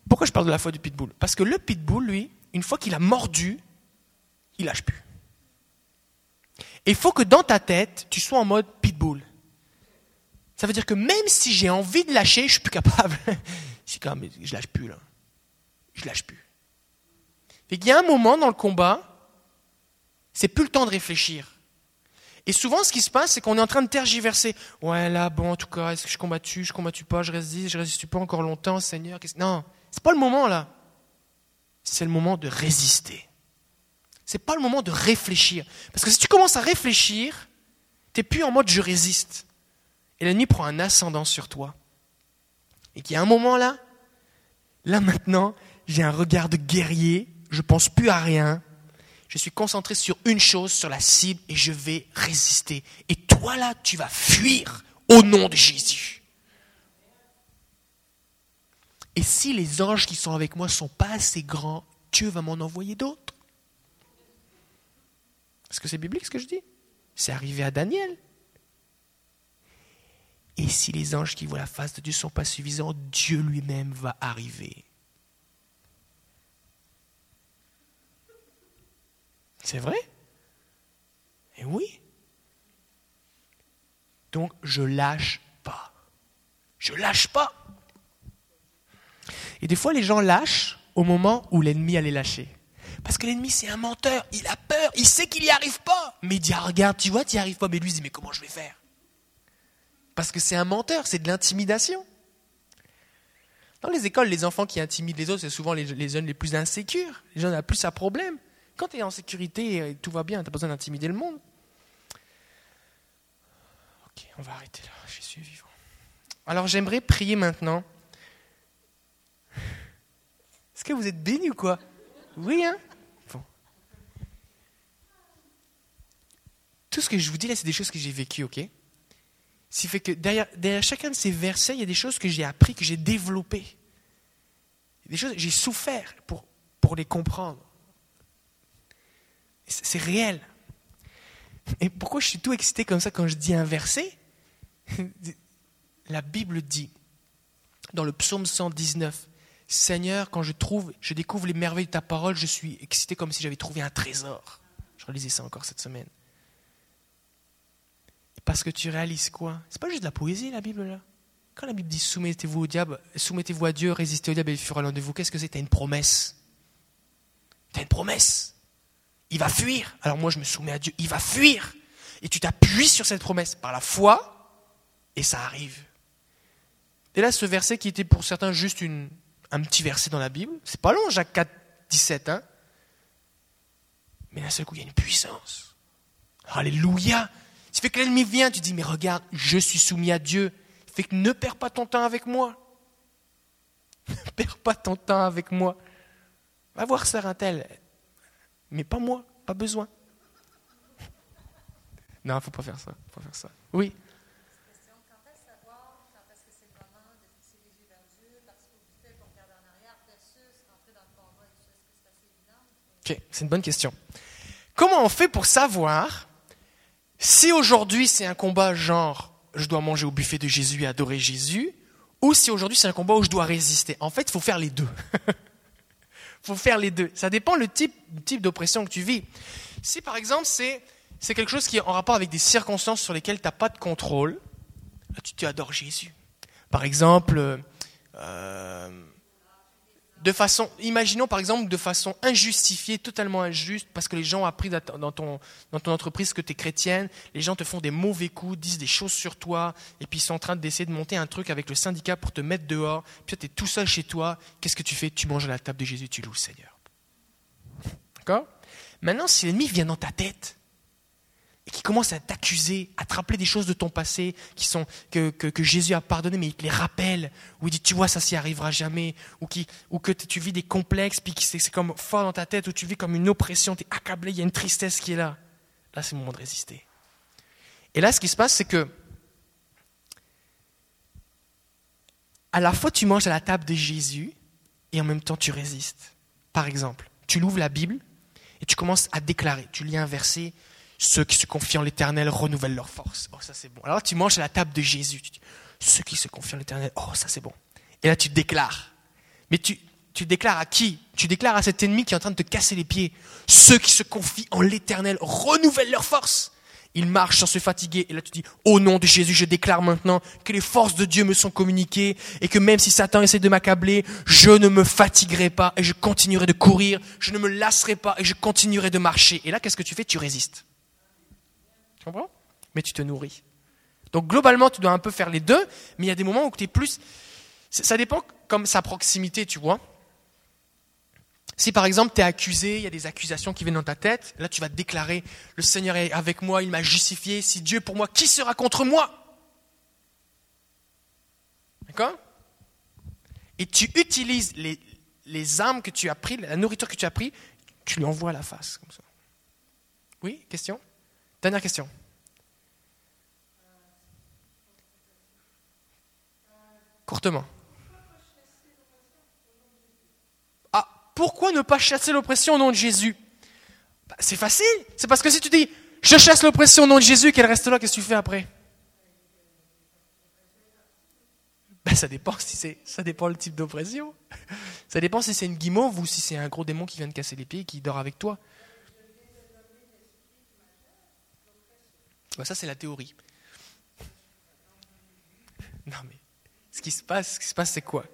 A: Pourquoi je parle de la foi du pitbull? Parce que le pitbull, lui, une fois qu'il a mordu, il lâche plus. Il faut que dans ta tête, tu sois en mode pitbull. Ça veut dire que même si j'ai envie de lâcher, je suis plus capable. je quand même, je lâche plus là. Je lâche plus. Il y a un moment dans le combat, c'est plus le temps de réfléchir. Et souvent, ce qui se passe, c'est qu'on est en train de tergiverser. Ouais, là, bon, en tout cas, est-ce que je combattu, je combattu pas, je résiste, je résiste pas encore longtemps, Seigneur. Non, c'est pas le moment là. C'est le moment de résister. C'est pas le moment de réfléchir. Parce que si tu commences à réfléchir, tu n'es plus en mode je résiste. Et l'ennemi prend un ascendant sur toi. Et qu'il y a un moment là, là maintenant, j'ai un regard de guerrier, je pense plus à rien, je suis concentré sur une chose, sur la cible, et je vais résister. Et toi là, tu vas fuir au nom de Jésus. Et si les anges qui sont avec moi ne sont pas assez grands, Dieu va m'en envoyer d'autres. Est-ce que c'est biblique ce que je dis? C'est arrivé à Daniel. Et si les anges qui voient la face de Dieu ne sont pas suffisants, Dieu lui-même va arriver. C'est vrai? Et eh oui. Donc je lâche pas. Je lâche pas. Et des fois les gens lâchent au moment où l'ennemi allait lâcher. Parce que l'ennemi c'est un menteur, il a peur, il sait qu'il n'y arrive pas. Mais il dit ah, regarde, tu vois, tu n'y arrives pas. Mais lui il dit mais comment je vais faire? Parce que c'est un menteur, c'est de l'intimidation. Dans les écoles, les enfants qui intimident les autres, c'est souvent les, jeunes les plus insécures, les jeunes ont plus à problème. Quand tu es en sécurité tout va bien, tu pas besoin d'intimider le monde. Ok, on va arrêter là. Je suis vivant. Alors j'aimerais prier maintenant. Est-ce que vous êtes bénis ou quoi? Oui, hein Bon. Tout ce que je vous dis là, c'est des choses que j'ai vécues, ok? Ce fait que derrière, derrière chacun de ces versets, il y a des choses que j'ai appris, que j'ai développées. Des choses, j'ai souffert pour, pour les comprendre. C'est réel. Et pourquoi je suis tout excité comme ça quand je dis un verset? La Bible dit, dans le psaume 119, Seigneur, quand je trouve, je découvre les merveilles de ta parole, je suis excité comme si j'avais trouvé un trésor. Je relisais ça encore cette semaine. Parce que tu réalises quoi? C'est pas juste de la poésie, la Bible, là? Quand la Bible dit soumettez-vous au diable, soumettez-vous à Dieu, résistez au diable et il fera l'un de vous, qu'est-ce que c'est? Tu as une promesse. Tu as une promesse. Il va fuir. Alors moi, je me soumets à Dieu. Il va fuir. Et tu t'appuies sur cette promesse par la foi, et ça arrive. Et là, ce verset qui était pour certains juste un petit verset dans la Bible, c'est pas long, Jacques 4, 17, hein mais d'un seul coup, il y a une puissance. Alléluia. Ce fait que l'ennemi vient, tu dis, mais regarde, je suis soumis à Dieu. Fait que ne perds pas ton temps avec moi. Ne perds pas ton temps avec moi. Va voir Sarah tel. Mais pas moi, pas besoin. Non, faut pas faire ça. Faut faire ça. Oui. Ok, c'est une bonne question. Comment on fait pour savoir si aujourd'hui c'est un combat genre je dois manger au buffet de Jésus et adorer Jésus, ou si aujourd'hui c'est un combat où je dois résister. En fait, il faut faire les deux. Il faut faire les deux. Ça dépend le type, type d'oppression que tu vis. Si par exemple c'est, c'est quelque chose qui est en rapport avec des circonstances sur lesquelles tu n'as pas de contrôle, là tu, tu adores Jésus. Par exemple, euh, de façon, imaginons par exemple de façon injustifiée, totalement injuste, parce que les gens ont appris dans ton, dans ton entreprise que tu es chrétienne, les gens te font des mauvais coups, disent des choses sur toi, et puis ils sont en train d'essayer de monter un truc avec le syndicat pour te mettre dehors, puis tu es tout seul chez toi, qu'est-ce que tu fais? Tu manges à la table de Jésus, tu loues le Seigneur. D'accord? Maintenant, si l'ennemi vient dans ta tête, et qui commence à t'accuser, à te rappeler des choses de ton passé qui sont, que, que, Jésus a pardonné, mais il te les rappelle, ou il dit, tu vois, ça s'y arrivera jamais, ou, qui, ou que tu vis des complexes, puis c'est comme fort dans ta tête, ou tu vis comme une oppression, tu es accablé, il y a une tristesse qui est là. Là, c'est le moment de résister. Et là, ce qui se passe, c'est que, à la fois, tu manges à la table de Jésus, et en même temps, tu résistes. Par exemple, tu l'ouvres la Bible, et tu commences à déclarer, tu lis un verset, ceux qui se confient en l'éternel renouvellent leur force. Oh, ça c'est bon. Alors tu manges à la table de Jésus. Tu dis, ceux qui se confient en l'éternel, oh, ça c'est bon. Et là tu déclares. Mais tu, tu déclares à qui? Tu déclares à cet ennemi qui est en train de te casser les pieds. Ceux qui se confient en l'éternel renouvellent leur force. Ils marchent sans se fatiguer. Et là tu dis, au nom de Jésus, je déclare maintenant que les forces de Dieu me sont communiquées et que même si Satan essaie de m'accabler, je ne me fatiguerai pas et je continuerai de courir. Je ne me lasserai pas et je continuerai de marcher. Et là, qu'est-ce que tu fais? Tu résistes Mais tu te nourris. Donc globalement, tu dois un peu faire les deux, mais il y a des moments où tu es plus... Ça dépend comme sa proximité, tu vois. Si par exemple tu es accusé, il y a des accusations qui viennent dans ta tête, là tu vas déclarer, le Seigneur est avec moi, il m'a justifié, si Dieu est pour moi, qui sera contre moi? D'accord? Et tu utilises les, les armes que tu as prises, la nourriture que tu as pris, tu lui envoies à la face. Comme ça. Oui, question? Dernière question. Courtement. Ah, pourquoi ne pas chasser l'oppression au nom de Jésus? Bah, C'est facile. C'est parce que si tu dis je chasse l'oppression au nom de Jésus, qu'elle reste là, qu'est-ce que tu fais après? Ben, ça dépend si c'est, ça dépend le type d'oppression. Ça dépend si c'est une guimauve ou si c'est un gros démon qui vient de casser les pieds et qui dort avec toi. Ça, c'est la théorie. Non, mais ce qui se passe, ce qui se passe, c'est quoi?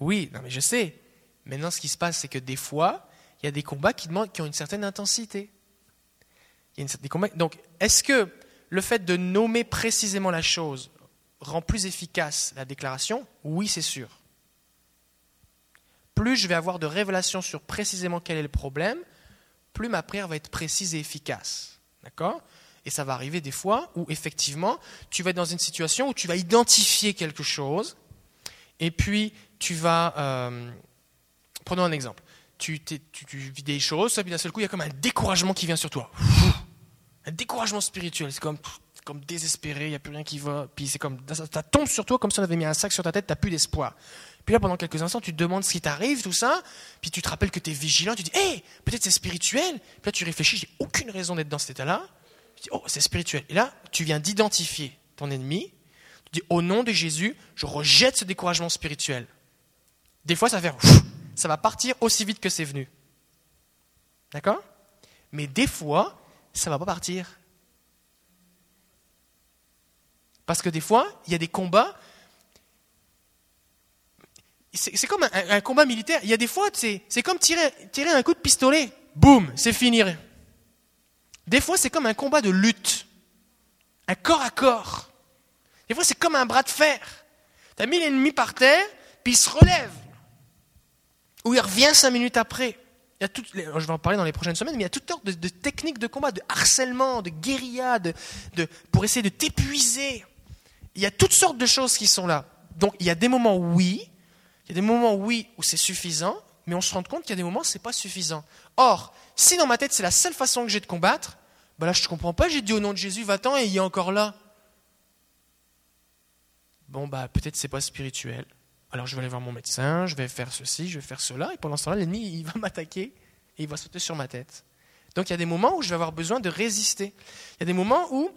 A: Oui, non, mais je sais. Maintenant, ce qui se passe, c'est que des fois, il y a des combats qui, demandent, qui ont une certaine intensité. Il y a une, donc, est-ce que le fait de nommer précisément la chose rend plus efficace la déclaration? Oui, c'est sûr. Plus je vais avoir de révélations sur précisément quel est le problème, plus ma prière va être précise et efficace. D'accord? Et ça va arriver des fois où effectivement, tu vas être dans une situation où tu vas identifier quelque chose, et puis tu vas... Euh, prenons un exemple. Tu, tu, vis des choses, puis d'un seul coup, il y a comme un découragement qui vient sur toi. Un découragement spirituel. C'est comme, comme désespéré, il n'y a plus rien qui va. Puis c'est comme, ça, tombe sur toi comme si on avait mis un sac sur ta tête, tu n'as plus d'espoir. Puis là, pendant quelques instants, tu te demandes ce qui t'arrive, tout ça. Puis tu te rappelles que tu es vigilant. Tu dis, hé, peut-être c'est spirituel. Puis là, tu réfléchis, j'ai aucune raison d'être dans cet état-là. Dis, oh, c'est spirituel. Et là, tu viens d'identifier ton ennemi. Tu dis, au nom de Jésus, je rejette ce découragement spirituel. Des fois, ça va faire, ça va partir aussi vite que c'est venu. D'accord? Mais des fois, ça ne va pas partir. Parce que des fois, il y a des combats. C'est comme un, combat militaire. Il y a des fois, c'est comme tirer, tirer un coup de pistolet. Boum, c'est fini. Des fois, c'est comme un combat de lutte. Un corps à corps. Des fois, c'est comme un bras de fer. Tu as mis l'ennemi par terre, puis il se relève. Ou il revient cinq minutes après je vais en parler dans les prochaines semaines, mais il y a toutes sortes de, techniques de combat, de harcèlement, de guérilla, de, pour essayer de t'épuiser. Il y a toutes sortes de choses qui sont là. Donc il y a des moments oui, il y a des moments oui où c'est suffisant, mais on se rend compte qu'il y a des moments où c'est pas suffisant. Or, si dans ma tête c'est la seule façon que j'ai de combattre, ben là je ne comprends pas, j'ai dit au nom de Jésus, va-t'en et il est encore là. Bon bah peut-être c'est pas spirituel. Alors je vais aller voir mon médecin, je vais faire ceci, je vais faire cela, et pendant ce temps-là, l'ennemi, il va m'attaquer et il va sauter sur ma tête. Donc il y a des moments où je vais avoir besoin de résister. Il y a des moments où,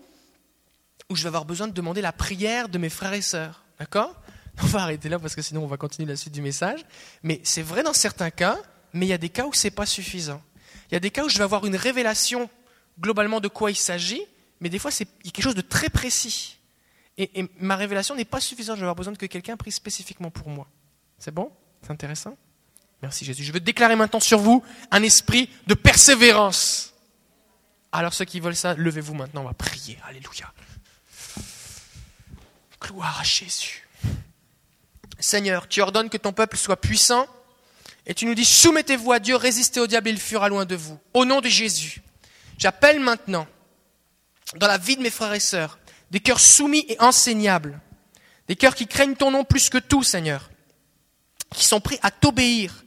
A: où je vais avoir besoin de demander la prière de mes frères et sœurs. D'accord? On va arrêter là parce que sinon on va continuer la suite du message. Mais c'est vrai dans certains cas, mais il y a des cas où ce n'est pas suffisant. Il y a des cas où je vais avoir une révélation globalement de quoi il s'agit, mais des fois c'est quelque chose de très précis. Et, ma révélation n'est pas suffisante, je vais avoir besoin que quelqu'un prie spécifiquement pour moi. C'est bon? C'est intéressant? Merci Jésus. Je veux déclarer maintenant sur vous un esprit de persévérance. Alors ceux qui veulent ça, levez-vous maintenant, on va prier. Alléluia. Gloire à Jésus. Seigneur, tu ordonnes que ton peuple soit puissant et tu nous dis soumettez-vous à Dieu, résistez au diable, il fuira loin de vous. Au nom de Jésus, j'appelle maintenant dans la vie de mes frères et sœurs des cœurs soumis et enseignables, des cœurs qui craignent ton nom plus que tout, Seigneur, qui sont prêts à t'obéir.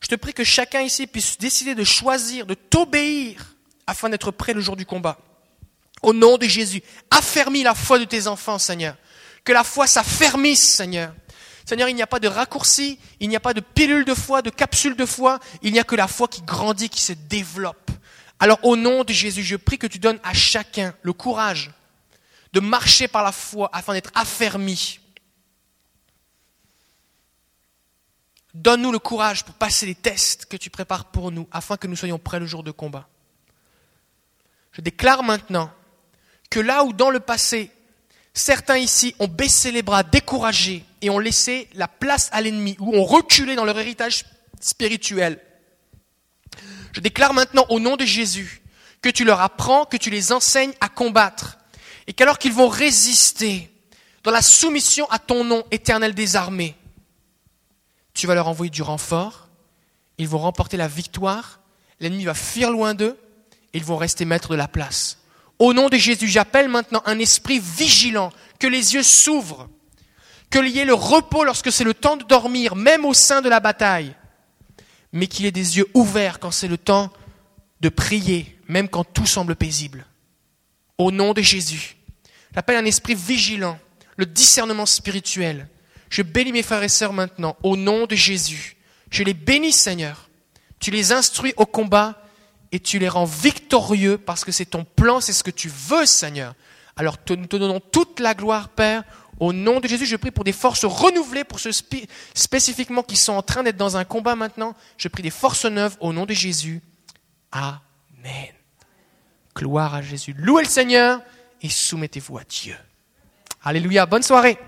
A: Je te prie que chacun ici puisse décider de choisir, de t'obéir, afin d'être prêt le jour du combat. Au nom de Jésus, affermis la foi de tes enfants, Seigneur. Que la foi s'affermisse, Seigneur. Seigneur, il n'y a pas de raccourci, il n'y a pas de pilule de foi, de capsule de foi, il n'y a que la foi qui grandit, qui se développe. Alors au nom de Jésus, je prie que tu donnes à chacun le courage de marcher par la foi afin d'être affermi. Donne-nous le courage pour passer les tests que tu prépares pour nous afin que nous soyons prêts le jour de combat. Je déclare maintenant que là où dans le passé, certains ici ont baissé les bras, découragés, et ont laissé la place à l'ennemi, ou ont reculé dans leur héritage spirituel, je déclare maintenant au nom de Jésus que tu leur apprends, que tu les enseignes à combattre, et qu'alors qu'ils vont résister dans la soumission à ton nom éternel des armées, tu vas leur envoyer du renfort, ils vont remporter la victoire, l'ennemi va fuir loin d'eux, et ils vont rester maîtres de la place. Au nom de Jésus, j'appelle maintenant un esprit vigilant, que les yeux s'ouvrent, qu'il y ait le repos lorsque c'est le temps de dormir, même au sein de la bataille, mais qu'il ait des yeux ouverts quand c'est le temps de prier, même quand tout semble paisible. Au nom de Jésus. J'appelle un esprit vigilant, le discernement spirituel. Je bénis mes frères et sœurs maintenant, au nom de Jésus. Je les bénis, Seigneur. Tu les instruis au combat et tu les rends victorieux parce que c'est ton plan, c'est ce que tu veux, Seigneur. Alors nous te donnons toute la gloire, Père. Au nom de Jésus, je prie pour des forces renouvelées, pour ceux spécifiquement qui sont en train d'être dans un combat maintenant. Je prie des forces neuves au nom de Jésus. Amen. Gloire à Jésus. Louez le Seigneur et soumettez-vous à Dieu. Alléluia, bonne soirée.